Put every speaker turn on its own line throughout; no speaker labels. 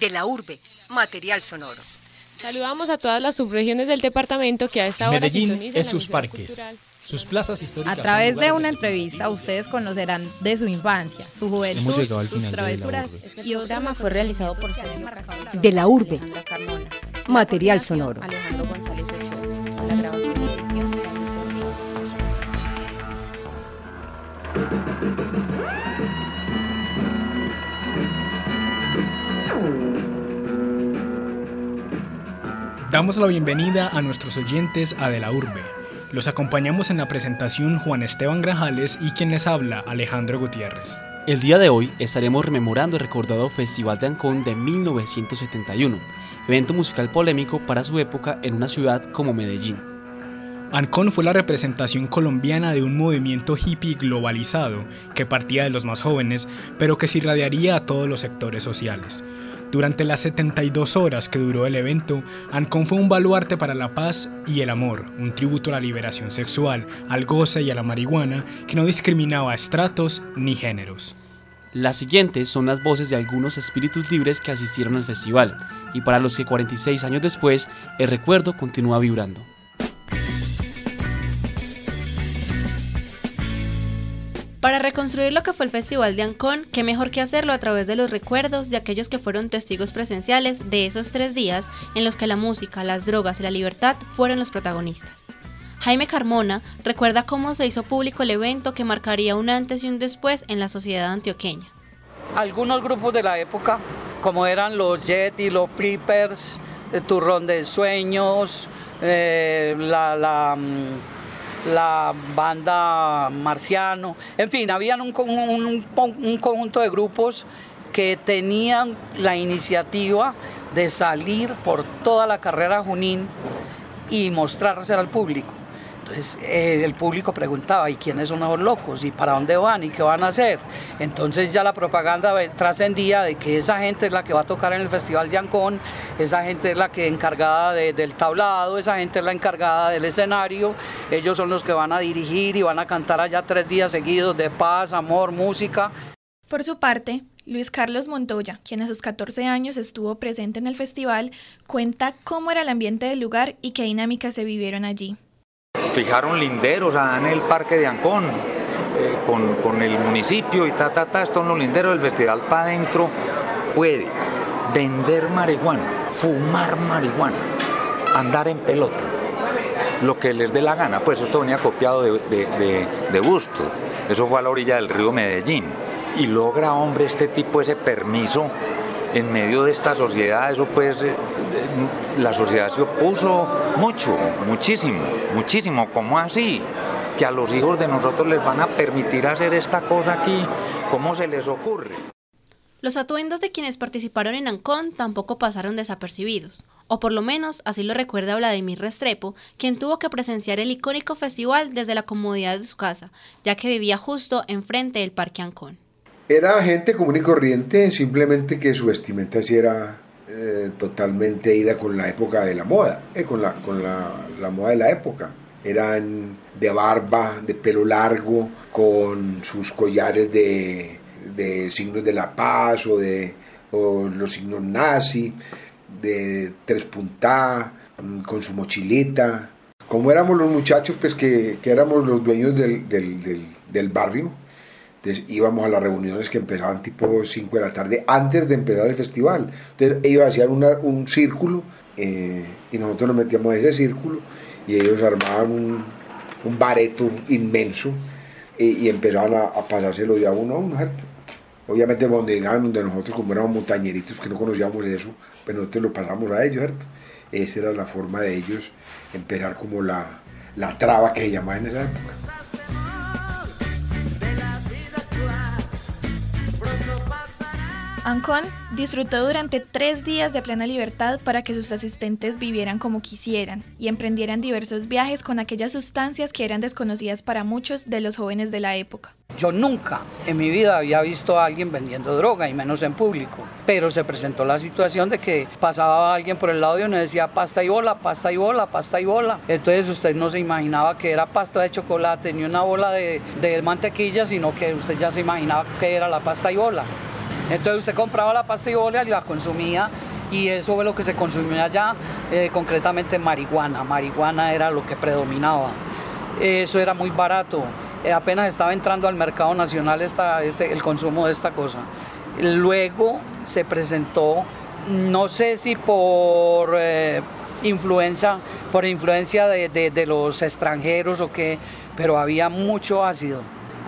De la urbe, material sonoro.
Saludamos a todas las subregiones del departamento que a esta hora
Medellín es sus parques, sus plazas históricas.
A través de una entrevista ustedes conocerán de su infancia, su juventud, sus travesuras.
Este programa fue realizado por Sergio
De la urbe, material sonoro.
Alejandro González Ochoa.
Damos la bienvenida a nuestros oyentes a De la Urbe. Los acompañamos en la presentación Juan Esteban Grajales y quien les habla Alejandro Gutiérrez.
El día de hoy estaremos rememorando el recordado Festival de Ancón de 1971, evento musical polémico para su época en una ciudad como Medellín.
Ancón fue la representación colombiana de un movimiento hippie globalizado que partía de los más jóvenes, pero que se irradiaría a todos los sectores sociales. Durante las 72 horas que duró el evento, Ancón fue un baluarte para la paz y el amor, un tributo a la liberación sexual, al goce y a la marihuana que no discriminaba estratos ni géneros.
Las siguientes son las voces de algunos espíritus libres que asistieron al festival, y para los que 46 años después, el recuerdo continúa vibrando.
Para reconstruir lo que fue el Festival de Ancón, qué mejor que hacerlo a través de los recuerdos de aquellos que fueron testigos presenciales de esos tres días en los que la música, las drogas y la libertad fueron los protagonistas. Jaime Carmona recuerda cómo se hizo público el evento que marcaría un antes y un después en la sociedad antioqueña.
algunos grupos de la época, como eran los Jet y los Preppers, el Turrón de Sueños, eh, la, la, mm, la banda Marciano, en fin, habían un, un conjunto de grupos que tenían la iniciativa de salir por toda la carrera Junín y mostrarse al público. Entonces eh, el público preguntaba, ¿y quiénes son esos locos? ¿Y para dónde van? ¿Y qué van a hacer? Entonces ya la propaganda trascendía de que esa gente es la que va a tocar en el Festival de Ancón, esa gente es la que encargada de- del tablado, esa gente es la encargada del escenario, ellos son los que van a dirigir y van a cantar allá tres días seguidos de paz, amor, música.
Por su parte, Luis Carlos Montoya, quien a sus 14 años estuvo presente en el festival, cuenta cómo era el ambiente del lugar y qué dinámicas se vivieron allí.
Fijaron linderos allá en el parque de Ancón eh, con, con el municipio y ta, ta, ta, estos son los linderos del festival para adentro puede vender marihuana, fumar marihuana, andar en pelota, lo que les dé la gana, pues esto venía copiado de, de, de, Busto, eso fue a la orilla del río Medellín. Y logra hombre este tipo ese permiso en medio de esta sociedad, eso pues eh, la sociedad se opuso mucho, muchísimo, muchísimo, ¿cómo así? Que a los hijos de nosotros les van a permitir hacer esta cosa aquí, ¿cómo se les ocurre?
Los atuendos de quienes participaron en Ancón tampoco pasaron desapercibidos, o por lo menos así lo recuerda Vladimir Restrepo, quien tuvo que presenciar el icónico festival desde la comodidad de su casa, ya que vivía justo enfrente del Parque Ancón.
Era gente común y corriente, simplemente que su vestimenta sí era eh, totalmente ida con la época de la moda, eh, con, la, con la, la moda de la época. Eran de barba, de pelo largo, con sus collares de, de signos de la paz o de los signos nazi, de tres puntadas, mm, con su mochilita. Como éramos los muchachos, pues que, que éramos los dueños del, del, del, del barrio, entonces íbamos a las reuniones que empezaban tipo 5 de la tarde antes de empezar el festival. Entonces ellos hacían una- un círculo eh, y nosotros nos metíamos en ese círculo y ellos armaban un, un bareto inmenso y, empezaban a, a pasárselo de a uno a uno, ¿cierto? Obviamente donde llegaban, donde nosotros como éramos montañeritos que no conocíamos eso, pues nosotros lo pasamos a ellos, ¿cierto? Esa era la forma de ellos empezar como la, la traba que se llamaba en esa época.
Ancón disfrutó durante tres días de plena libertad para que sus asistentes vivieran como quisieran y emprendieran diversos viajes con aquellas sustancias que eran desconocidas para muchos de los jóvenes de la época.
Yo nunca en mi vida había visto a alguien vendiendo droga y menos en público, pero se presentó la situación de que pasaba alguien por el lado y uno decía pasta y bola, pasta y bola, pasta y bola. Entonces usted no se imaginaba que era pasta de chocolate ni una bola de, de mantequilla, sino que usted ya se imaginaba que era la pasta y bola. Entonces usted compraba la pasta y la consumía y eso fue lo que se consumía allá, eh, concretamente marihuana. Marihuana era lo que predominaba. Eso era muy barato. Eh, apenas estaba entrando al mercado nacional este, el consumo de esta cosa. Luego se presentó, no sé si por eh, influencia, por influencia de, los extranjeros o qué, pero había mucho ácido.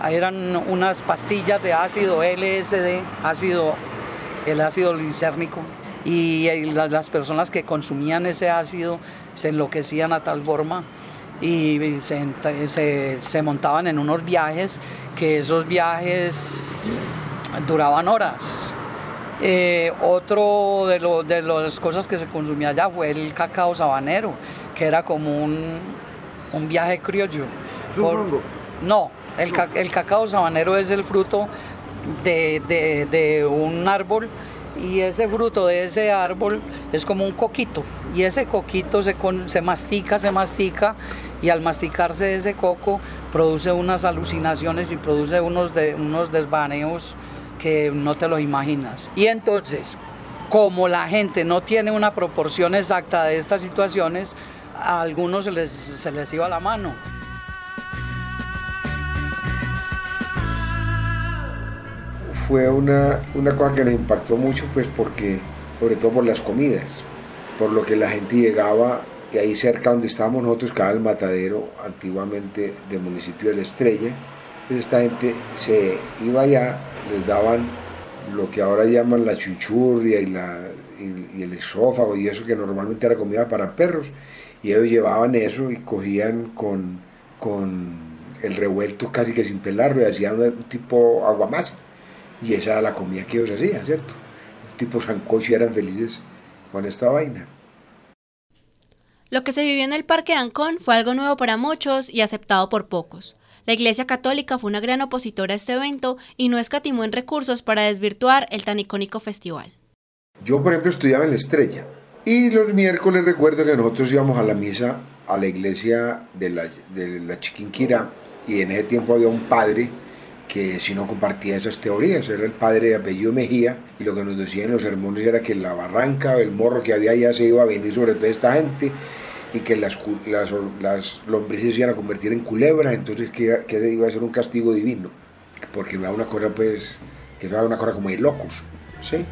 Eran unas pastillas de ácido LSD, ácido, el ácido lisérnico, y las personas que consumían ese ácido se enloquecían a tal forma y se, montaban en unos viajes que esos viajes duraban horas. Eh, otro de, de las cosas que se consumía allá fue el cacao sabanero, que era como un, viaje criollo. no, el, cacao sabanero es el fruto de, un árbol y ese fruto de ese árbol es como un coquito y ese coquito se, mastica, se mastica y al masticarse ese coco produce unas alucinaciones y produce unos, de, desvaneos que no te lo imaginas. Y entonces, como la gente no tiene una proporción exacta de estas situaciones, a algunos se les iba la mano.
Fue una, una cosa que nos impactó mucho, pues porque, sobre todo por las comidas, por lo que la gente llegaba, y ahí cerca donde estábamos nosotros, cada el matadero antiguamente del municipio de La Estrella, entonces esta gente se iba allá, les daban lo que ahora llaman la chuchurria y, la, y, el esófago y eso que normalmente era comida para perros, y ellos llevaban eso y cogían con, con el revuelto casi que sin pelarlo y hacían un tipo aguamasa y esa era la comida que ellos hacían, ¿cierto? tipo sancocho eran felices con esta vaina.
Lo que se vivió en el Parque de Ancón fue algo nuevo para muchos y aceptado por pocos. La Iglesia Católica fue una gran opositora a este evento y no escatimó en recursos para desvirtuar el tan icónico festival.
Yo, por ejemplo, estudiaba en la Estrella y los miércoles recuerdo que nosotros íbamos a la misa a la iglesia de la, de la Chiquinquirá y en ese tiempo había un padre que si no compartía esas teorías, era el padre de apellido Mejía, y lo que nos decían los sermones era que la barranca, el morro que había allá se iba a venir sobre toda esta gente, y que las, las, las lombrices se iban a convertir en culebras, entonces que, que, iba a ser un castigo divino, porque era una cosa pues, que era una cosa como de locos, ¿sí?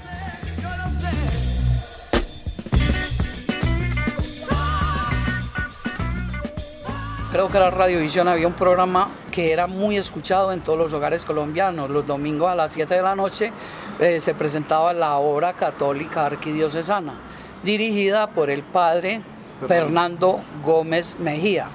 Creo que la Radiovisión había un programa que era muy escuchado en todos los hogares colombianos. Los domingos a las 7 de la noche eh, se presentaba la obra católica arquidiocesana, dirigida por el padre Fernando Gómez Mejía.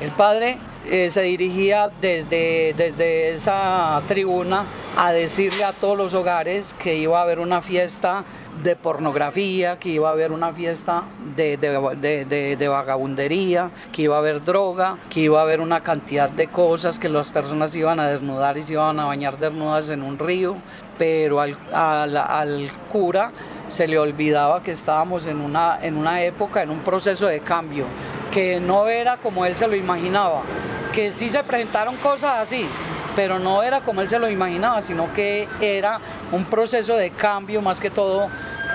El padre eh, se dirigía desde, desde esa tribuna a decirle a todos los hogares que iba a haber una fiesta de pornografía, que iba a haber una fiesta de, de, vagabundería, que iba a haber droga, que iba a haber una cantidad de cosas, que las personas iban a desnudar y se iban a bañar desnudas en un río, pero al, al cura se le olvidaba que estábamos en una, en una época, en un proceso de cambio, que no era como él se lo imaginaba, que sí se presentaron cosas así, pero no era como él se lo imaginaba, sino que era un proceso de cambio más que todo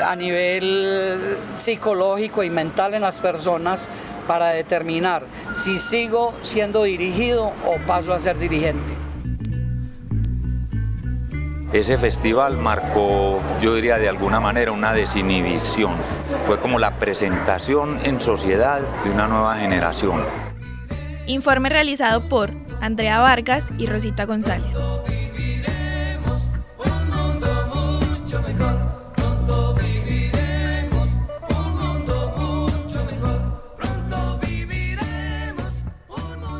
a nivel psicológico y mental en las personas para determinar si sigo siendo dirigido o paso a ser dirigente.
Ese festival marcó, yo diría de alguna manera, una desinhibición. Fue como la presentación en sociedad de una nueva generación.
Informe realizado por Andrea Vargas y Rosita González.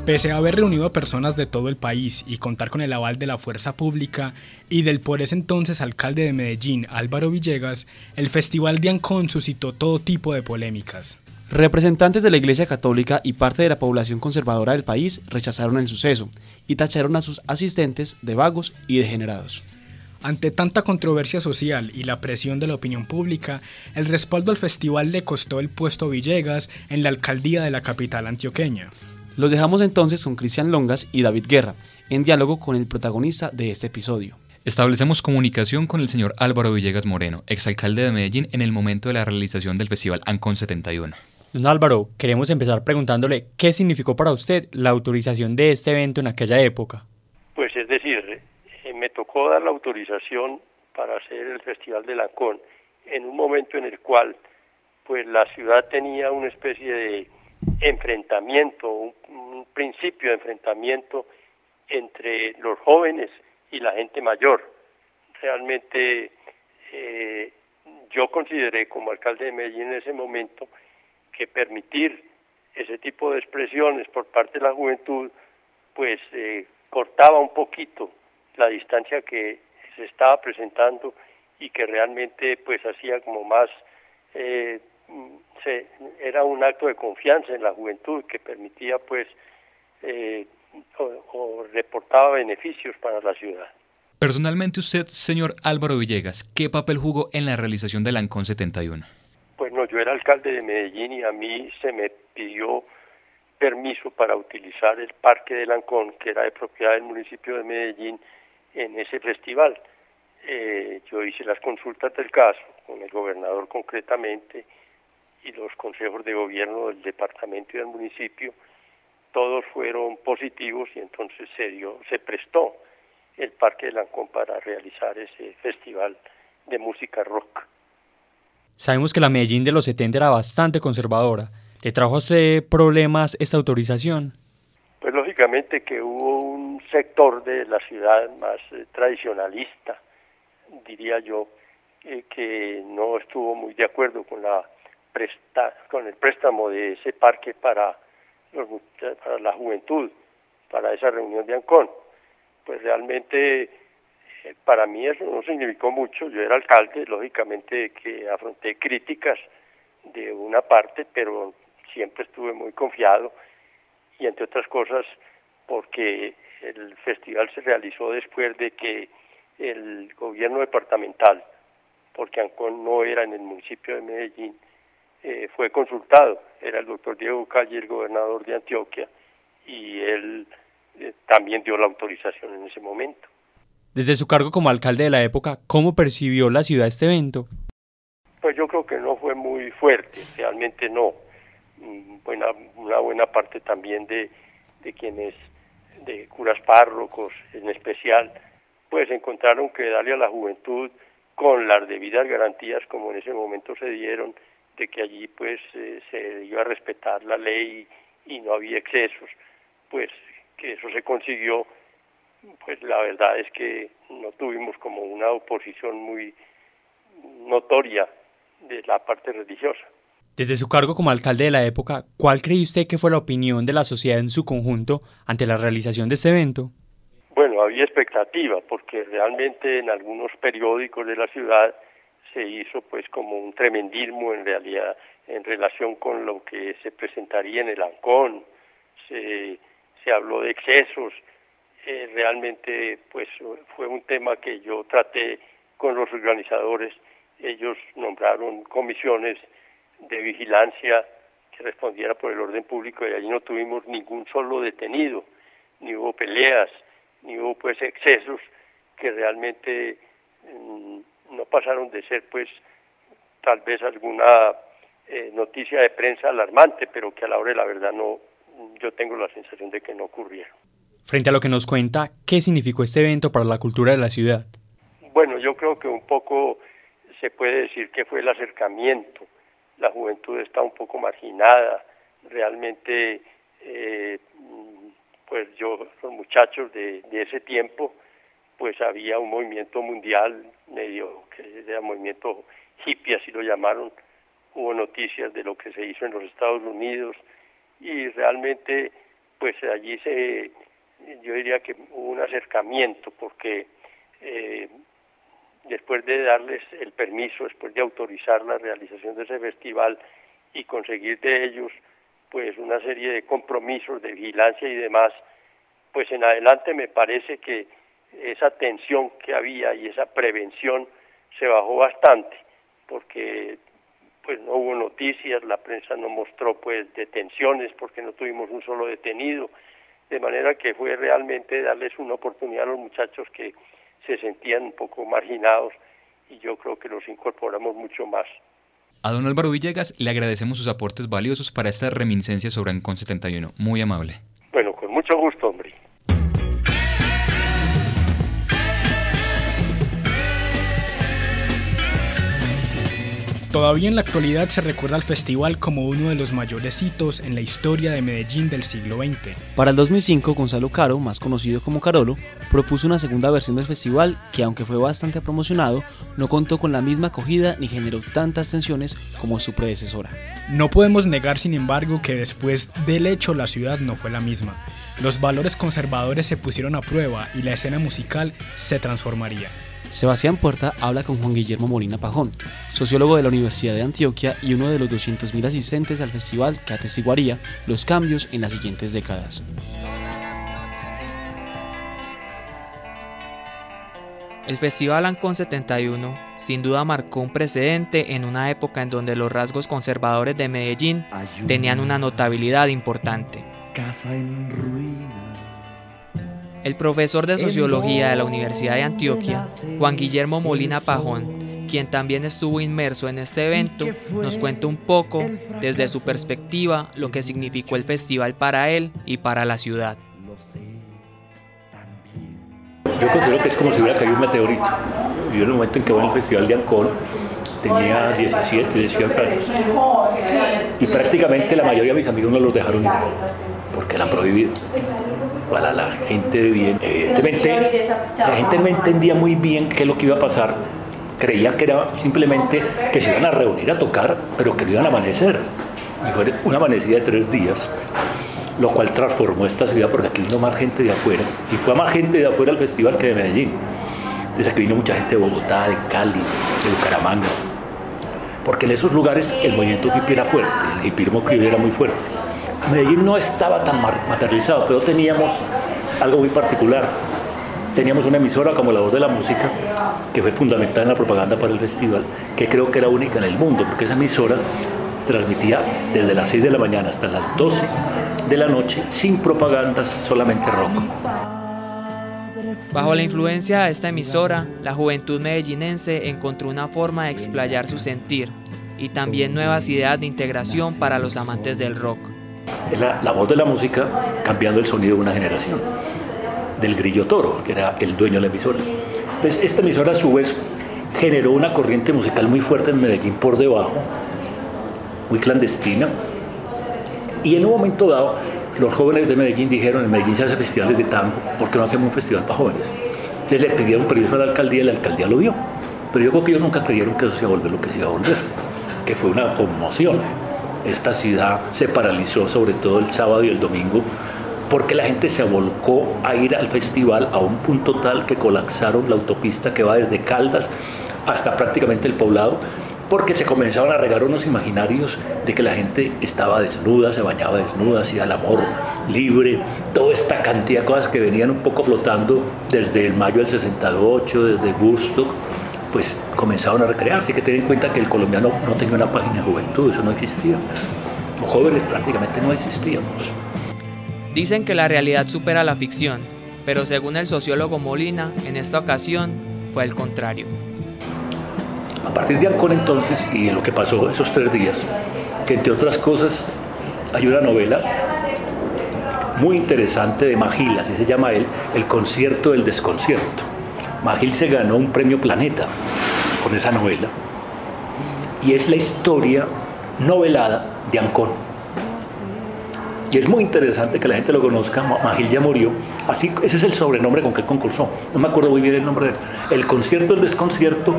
Pese a haber reunido a personas de todo el país y contar con el aval de la fuerza pública y del por ese entonces alcalde de Medellín, Álvaro Villegas, el Festival de Ancón suscitó todo tipo de polémicas.
Representantes de la Iglesia Católica y parte de la población conservadora del país rechazaron el suceso y tacharon a sus asistentes de vagos y degenerados.
Ante tanta controversia social y la presión de la opinión pública, el respaldo al festival le costó el puesto a Villegas en la alcaldía de la capital antioqueña.
Los dejamos entonces con Cristian Longas y David Guerra, en diálogo con el protagonista de este episodio.
Establecemos comunicación con el señor Álvaro Villegas Moreno, exalcalde de Medellín, en el momento de la realización del festival Ancon 71.
Don Álvaro, queremos empezar preguntándole qué significó para usted la autorización de este evento en aquella época.
Pues es decir, eh, me tocó dar la autorización para hacer el Festival de Ancón en un momento en el cual pues la ciudad tenía una especie de enfrentamiento, un principio de enfrentamiento entre los jóvenes y la gente mayor. Realmente eh, yo consideré como alcalde de Medellín en ese momento que permitir ese tipo de expresiones por parte de la juventud pues eh, cortaba un poquito la distancia que se estaba presentando y que realmente pues hacía como más eh, se, era un acto de confianza en la juventud que permitía pues eh, o, reportaba beneficios para la ciudad.
Personalmente usted, señor Álvaro Villegas, ¿qué papel jugó en la realización del ANCON 71?
Pues no, yo era alcalde de Medellín y a mí se me pidió permiso para utilizar el Parque del Ancón, que era de propiedad del municipio de Medellín, en ese festival. Eh, yo hice las consultas del caso con el gobernador concretamente y los consejos de gobierno del departamento y del municipio todos fueron positivos y entonces se dio, se prestó el Parque de Lancón para realizar ese festival de música rock.
Sabemos que la Medellín de los 70 era bastante conservadora. ¿Le trajo a usted problemas esta autorización?
Pues lógicamente que hubo un sector de la ciudad más eh, tradicionalista, diría yo, eh, que no estuvo muy de acuerdo con la presta, con el préstamo de ese parque para para la juventud, para esa reunión de Ancón. Pues realmente para mí eso no significó mucho, yo era alcalde, lógicamente que afronté críticas de una parte, pero siempre estuve muy confiado. Y entre otras cosas porque el festival se realizó después de que el gobierno departamental, porque Ancón no era en el municipio de Medellín, eh, fue consultado, era el doctor Diego Calle, el gobernador de Antioquia, y él eh, también dio la autorización en ese momento.
Desde su cargo como alcalde de la época, ¿cómo percibió la ciudad este evento?
Pues yo creo que no fue muy fuerte, realmente no. Mm, buena, una buena parte también de, de quienes, de curas párrocos en especial, pues encontraron que darle a la juventud con las debidas garantías como en ese momento se dieron, de que allí pues eh, se iba a respetar la ley y no había excesos, pues que eso se consiguió, pues la verdad es que no tuvimos como una oposición muy notoria de la parte religiosa.
Desde su cargo como alcalde de la época, ¿cuál cree usted que fue la opinión de la sociedad en su conjunto ante la realización de este evento?
Bueno, había expectativa, porque realmente en algunos periódicos de la ciudad se hizo pues como un tremendismo en realidad en relación con lo que se presentaría en el Ancón, se, se habló de excesos, eh, realmente pues fue un tema que yo traté con los organizadores, ellos nombraron comisiones de vigilancia que respondiera por el orden público y allí no tuvimos ningún solo detenido, ni hubo peleas, ni hubo pues excesos que realmente mm, no pasaron de ser pues tal vez alguna eh, noticia de prensa alarmante, pero que a la hora de la verdad no, yo tengo la sensación de que no ocurrieron.
Frente a lo que nos cuenta, ¿qué significó este evento para la cultura de la ciudad?
Bueno, yo creo que un poco se puede decir que fue el acercamiento. La juventud está un poco marginada. Realmente, eh, pues yo, los muchachos de, de ese tiempo, pues había un movimiento mundial medio que era movimiento hippie así lo llamaron hubo noticias de lo que se hizo en los Estados Unidos y realmente pues allí se yo diría que hubo un acercamiento porque eh, después de darles el permiso después de autorizar la realización de ese festival y conseguir de ellos pues una serie de compromisos de vigilancia y demás pues en adelante me parece que esa tensión que había y esa prevención se bajó bastante porque pues no hubo noticias, la prensa no mostró pues detenciones porque no tuvimos un solo detenido, de manera que fue realmente darles una oportunidad a los muchachos que se sentían un poco marginados y yo creo que los incorporamos mucho más.
A don Álvaro Villegas le agradecemos sus aportes valiosos para esta reminiscencia sobre Ancon 71. Muy amable.
Bueno, con mucho gusto,
Todavía en la actualidad se recuerda al festival como uno de los mayores hitos en la historia de Medellín del siglo XX.
Para el 2005, Gonzalo Caro, más conocido como Carolo, propuso una segunda versión del festival que, aunque fue bastante promocionado, no contó con la misma acogida ni generó tantas tensiones como su predecesora.
No podemos negar, sin embargo, que después del hecho la ciudad no fue la misma. Los valores conservadores se pusieron a prueba y la escena musical se transformaría.
Sebastián Puerta habla con Juan Guillermo Molina Pajón, sociólogo de la Universidad de Antioquia y uno de los 200.000 asistentes al festival que atestiguaría los cambios en las siguientes décadas.
El Festival Ancon 71 sin duda marcó un precedente en una época en donde los rasgos conservadores de Medellín tenían una notabilidad importante. Casa en el profesor de sociología de la Universidad de Antioquia, Juan Guillermo Molina Pajón, quien también estuvo inmerso en este evento, nos cuenta un poco, desde su perspectiva, lo que significó el festival para él y para la ciudad.
Yo considero que es como si hubiera caído un meteorito. Yo en el momento en que voy al festival de Ancón tenía 17, 18 años. Y prácticamente la mayoría de mis amigos no los dejaron ir, porque eran prohibidos para la gente de bien. Evidentemente, la gente no entendía muy bien qué es lo que iba a pasar. Creía que era simplemente que se iban a reunir a tocar, pero que no iban a amanecer. Y fue una amanecida de tres días, lo cual transformó esta ciudad porque aquí vino más gente de afuera. Y fue más gente de afuera al festival que de Medellín. Entonces aquí vino mucha gente de Bogotá, de Cali, de Bucaramanga. Porque en esos lugares el movimiento hippie era fuerte, el hippismo era muy fuerte. Medellín no estaba tan materializado, pero teníamos algo muy particular. Teníamos una emisora como La Voz de la Música, que fue fundamental en la propaganda para el festival, que creo que era única en el mundo, porque esa emisora transmitía desde las 6 de la mañana hasta las 12 de la noche, sin propagandas, solamente rock.
Bajo la influencia de esta emisora, la juventud medellinense encontró una forma de explayar su sentir y también nuevas ideas de integración para los amantes del rock
es la, voz de la música cambiando el sonido de una generación, del grillo toro, que era el dueño de la emisora. Entonces, esta emisora a su vez generó una corriente musical muy fuerte en Medellín por debajo, muy clandestina, y en un momento dado los jóvenes de Medellín dijeron, en Medellín se hace festivales de tango, ¿por qué no hacemos un festival para jóvenes? Entonces le pidieron permiso a la alcaldía y la alcaldía lo vio. Pero yo creo que ellos nunca creyeron que eso se iba a volver lo que se iba a volver, que fue una conmoción esta ciudad se paralizó sobre todo el sábado y el domingo porque la gente se volcó a ir al festival a un punto tal que colapsaron la autopista que va desde Caldas hasta prácticamente el poblado porque se comenzaban a regar unos imaginarios de que la gente estaba desnuda, se bañaba desnuda, hacía el amor libre, toda esta cantidad de cosas que venían un poco flotando desde el mayo del 68, desde Gusto pues comenzaron a recrear. Así que ten en cuenta que el colombiano no tenía una página de juventud, eso no existía. Los jóvenes prácticamente no existíamos.
Dicen que la realidad supera la ficción, pero según el sociólogo Molina, en esta ocasión fue el contrario.
A partir de Ancón entonces y de lo que pasó esos tres días, que entre otras cosas hay una novela muy interesante de Magil, así se llama él, El concierto del desconcierto Magil se ganó un premio Planeta con esa novela y es la historia novelada de Ancón. Y es muy interesante que la gente lo conozca. Magil ya murió. Así, ese es el sobrenombre con que concursó. No me acuerdo muy bien el nombre de él. El concierto del desconcierto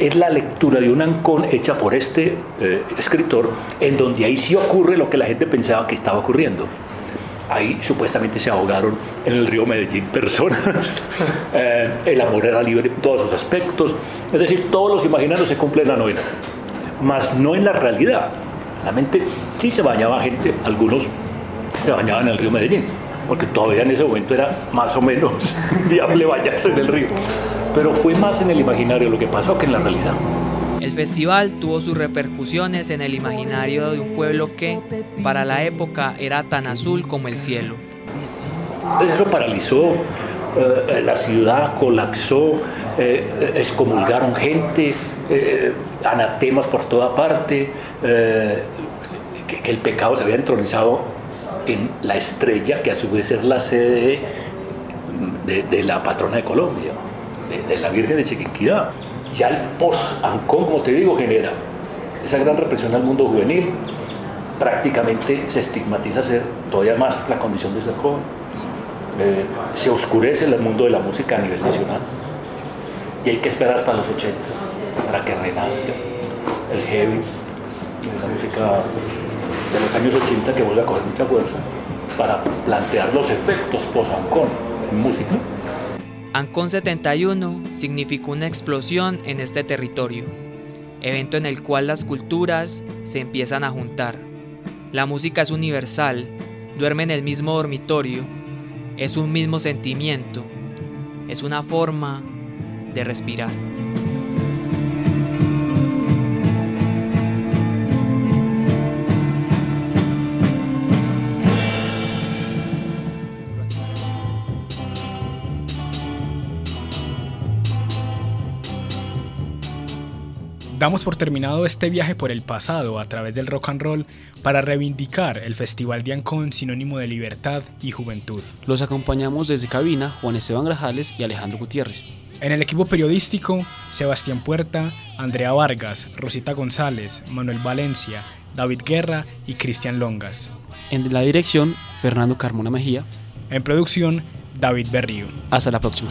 es la lectura de un Ancón hecha por este eh, escritor, en donde ahí sí ocurre lo que la gente pensaba que estaba ocurriendo. Ahí supuestamente se ahogaron en el río Medellín personas. Eh, el amor era libre en todos sus aspectos. Es decir, todos los imaginarios se cumplen en la novela, mas no en la realidad. La mente sí se bañaba gente, algunos se bañaban en el río Medellín, porque todavía en ese momento era más o menos viable bañarse en el río. Pero fue más en el imaginario lo que pasó que en la realidad.
El festival tuvo sus repercusiones en el imaginario de un pueblo que, para la época, era tan azul como el cielo.
Eso paralizó eh, la ciudad colapsó, eh, excomulgaron gente, anatemas por toda parte, que, el pecado se había entronizado en la estrella, que a su vez es la sede de, la patrona de Colombia, de, la Virgen de Chiquinquirá. Ya el post-Ancón, como te digo, genera esa gran represión al mundo juvenil, prácticamente se estigmatiza ser todavía más la condición de ser joven. Eh, se oscurece el mundo de la música a nivel nacional y hay que esperar hasta los 80 para que renazca el heavy, la música de los años 80 que vuelve a coger mucha fuerza para plantear los efectos post-Ancón en música.
Ancón 71 significó una explosión en este territorio, evento en el cual las culturas se empiezan a juntar. La música es universal, duerme en el mismo dormitorio, es un mismo sentimiento, es una forma de respirar.
Damos por terminado este viaje por el pasado a través del rock and roll para reivindicar el Festival de Ancón sinónimo de libertad y juventud.
Los acompañamos desde cabina Juan Esteban Grajales y Alejandro Gutiérrez.
En el equipo periodístico, Sebastián Puerta, Andrea Vargas, Rosita González, Manuel Valencia, David Guerra y Cristian Longas.
En la dirección, Fernando Carmona Mejía.
En producción, David Berrío.
Hasta la próxima.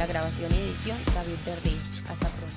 la grabación y edición David Berriz. Hasta pronto.